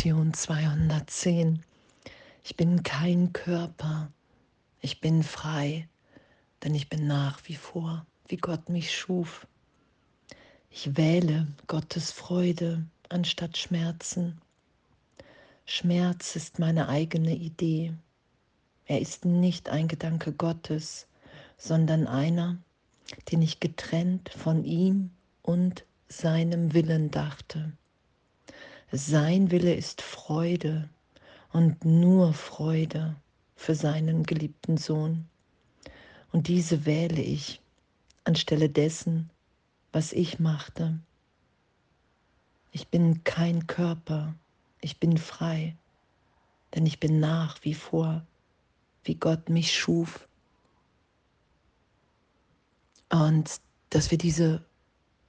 Lektion 210. Ich bin kein Körper, ich bin frei, denn ich bin nach wie vor, wie Gott mich schuf. Ich wähle Gottes Freude anstatt Schmerzen. Schmerz ist meine eigene Idee. Er ist nicht ein Gedanke Gottes, sondern einer, den ich getrennt von ihm und seinem Willen dachte. Sein Wille ist Freude und nur Freude für seinen geliebten Sohn. Und diese wähle ich anstelle dessen, was ich machte. Ich bin kein Körper, ich bin frei, denn ich bin nach wie vor, wie Gott mich schuf. Und dass wir diese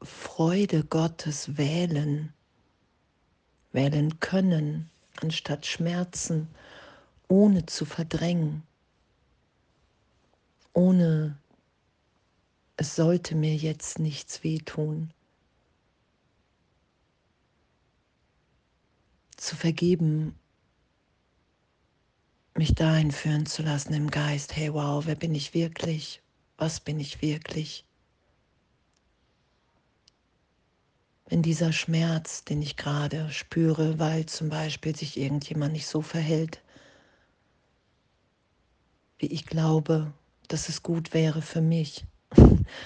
Freude Gottes wählen, wählen können, anstatt Schmerzen, ohne zu verdrängen, ohne es sollte mir jetzt nichts wehtun. Zu vergeben, mich dahin führen zu lassen im Geist, hey wow, wer bin ich wirklich? Was bin ich wirklich? Wenn dieser Schmerz, den ich gerade spüre, weil zum Beispiel sich irgendjemand nicht so verhält, wie ich glaube, dass es gut wäre für mich.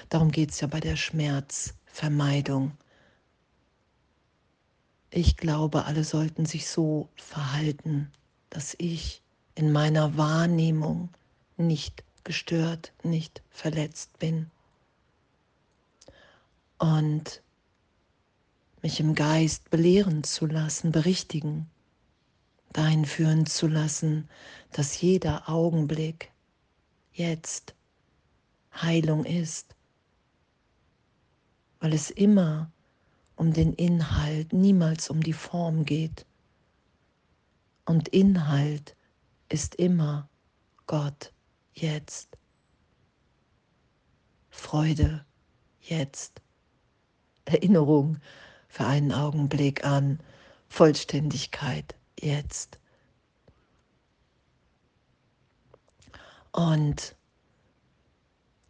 Darum geht es ja bei der Schmerzvermeidung. Ich glaube, alle sollten sich so verhalten, dass ich in meiner Wahrnehmung nicht gestört, nicht verletzt bin. Und mich im Geist belehren zu lassen, berichtigen, dahin führen zu lassen, dass jeder Augenblick jetzt Heilung ist, weil es immer um den Inhalt, niemals um die Form geht. Und Inhalt ist immer Gott jetzt. Freude jetzt. Erinnerung für einen Augenblick an Vollständigkeit jetzt. Und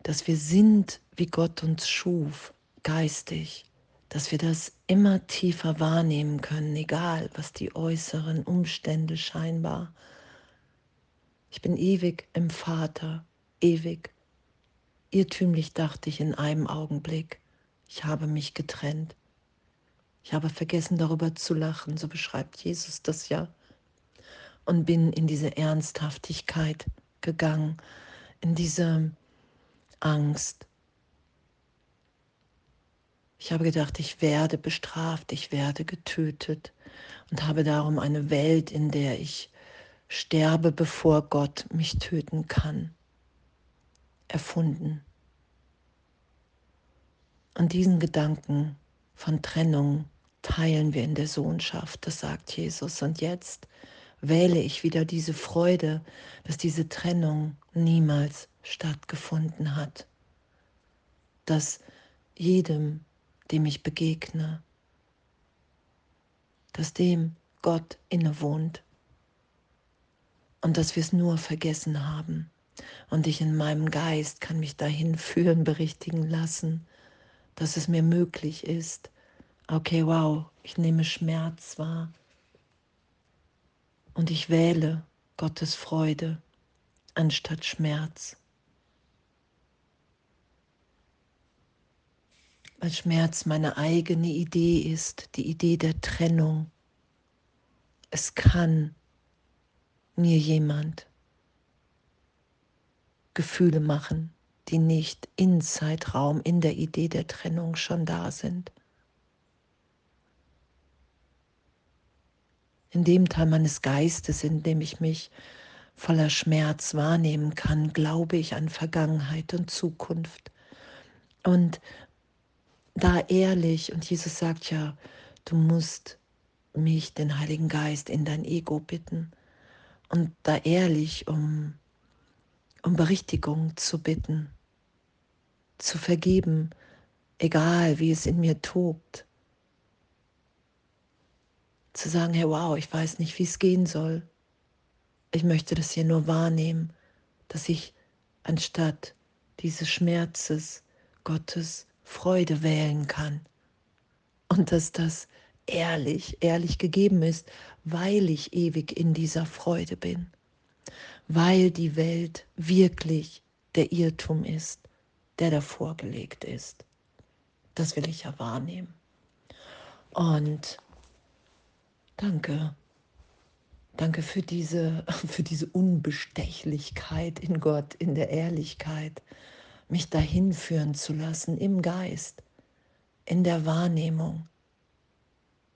dass wir sind, wie Gott uns schuf, geistig, dass wir das immer tiefer wahrnehmen können, egal was die äußeren Umstände scheinbar. Ich bin ewig im Vater, ewig. Irrtümlich dachte ich in einem Augenblick, ich habe mich getrennt. Ich habe vergessen darüber zu lachen, so beschreibt Jesus das ja. Und bin in diese Ernsthaftigkeit gegangen, in diese Angst. Ich habe gedacht, ich werde bestraft, ich werde getötet und habe darum eine Welt, in der ich sterbe, bevor Gott mich töten kann, erfunden. Und diesen Gedanken von Trennung teilen wir in der Sohnschaft, das sagt Jesus. Und jetzt wähle ich wieder diese Freude, dass diese Trennung niemals stattgefunden hat, dass jedem, dem ich begegne, dass dem Gott innewohnt und dass wir es nur vergessen haben. Und ich in meinem Geist kann mich dahin führen, berichtigen lassen, dass es mir möglich ist, okay, wow, ich nehme Schmerz wahr und ich wähle Gottes Freude anstatt Schmerz. Weil Schmerz meine eigene Idee ist, die Idee der Trennung. Es kann mir jemand Gefühle machen, die nicht in Zeitraum, in der Idee der Trennung schon da sind. In dem Teil meines Geistes, in dem ich mich voller Schmerz wahrnehmen kann, glaube ich an Vergangenheit und Zukunft. Und da ehrlich, und Jesus sagt ja, du musst mich, den Heiligen Geist, in dein Ego bitten und da ehrlich um, um Berichtigung zu bitten, zu vergeben, egal wie es in mir tobt, zu sagen, hey wow, ich weiß nicht, wie es gehen soll. Ich möchte das hier nur wahrnehmen, dass ich anstatt dieses Schmerzes Gottes Freude wählen kann. Und dass das ehrlich, ehrlich gegeben ist, weil ich ewig in dieser Freude bin, weil die Welt wirklich der Irrtum ist, der davor gelegt ist. Das will ich ja wahrnehmen. Und danke. Danke für diese, für diese Unbestechlichkeit in Gott, in der Ehrlichkeit, mich dahin führen zu lassen im Geist, in der Wahrnehmung,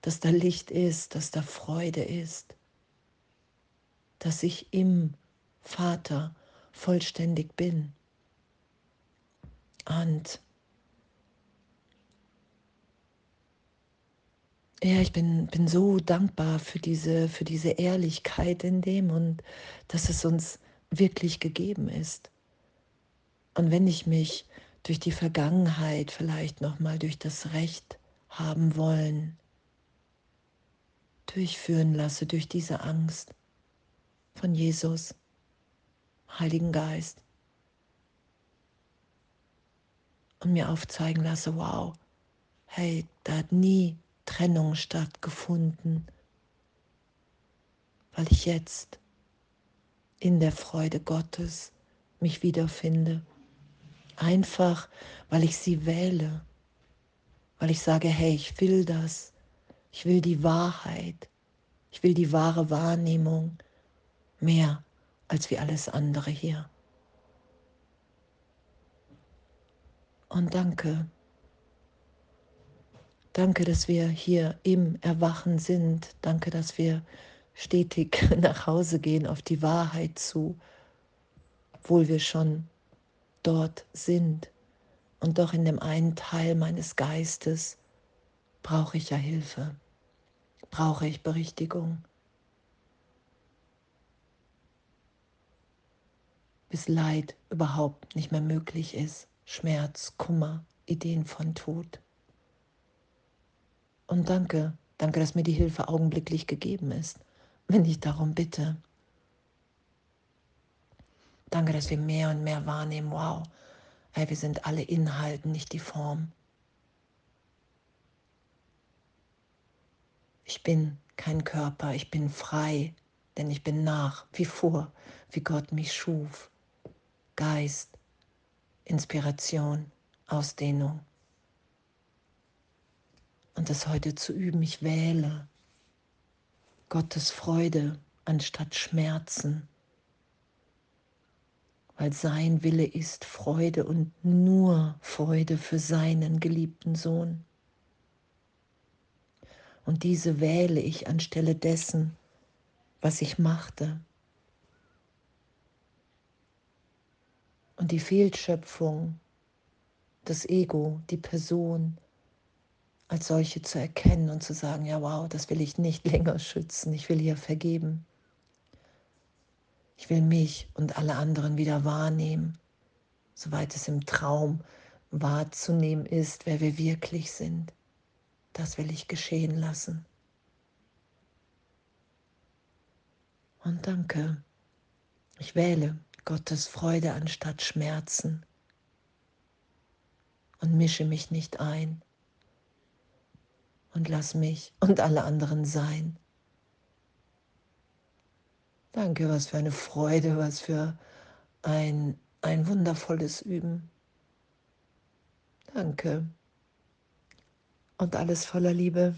dass da Licht ist, dass da Freude ist, dass ich im Vater vollständig bin. Und ja, ich bin, bin so dankbar für diese, für diese Ehrlichkeit in dem und dass es uns wirklich gegeben ist. Und wenn ich mich durch die Vergangenheit vielleicht nochmal durch das Recht haben wollen, durchführen lasse, durch diese Angst von Jesus, Heiligen Geist, und mir aufzeigen lasse, wow, hey, da hat nie Trennung stattgefunden, weil ich jetzt in der Freude Gottes mich wiederfinde. Einfach, weil ich sie wähle, weil ich sage, hey, ich will das, ich will die Wahrheit, ich will die wahre Wahrnehmung mehr als wie alles andere hier. Und danke, Danke, dass wir hier im Erwachen sind. Danke, dass wir stetig nach Hause gehen auf die Wahrheit zu, obwohl wir schon dort sind. Und doch in dem einen Teil meines Geistes brauche ich ja Hilfe, brauche ich Berichtigung. Bis Leid überhaupt nicht mehr möglich ist, Schmerz, Kummer, Ideen von Tod. Und danke, danke, dass mir die Hilfe augenblicklich gegeben ist, wenn ich darum bitte. Danke, dass wir mehr und mehr wahrnehmen, wow, ey, wir sind alle Inhalten, nicht die Form. Ich bin kein Körper, ich bin frei, denn ich bin nach wie vor, wie Gott mich schuf. Geist, Inspiration, Ausdehnung und das heute zu üben. Ich wähle Gottes Freude anstatt Schmerzen, weil sein Wille ist Freude und nur Freude für seinen geliebten Sohn. Und diese wähle ich anstelle dessen, was ich machte. Und die Fehlschöpfung, das Ego, die Person, als solche zu erkennen und zu sagen, ja wow, das will ich nicht länger schützen, ich will hier vergeben. Ich will mich und alle anderen wieder wahrnehmen, soweit es im Traum wahrzunehmen ist, wer wir wirklich sind. Das will ich geschehen lassen. Und danke, ich wähle Gottes Freude anstatt Schmerzen und mische mich nicht ein und lass mich und alle anderen sein. Danke, was für eine Freude, was für ein, ein wundervolles Üben. Danke. Und alles voller Liebe.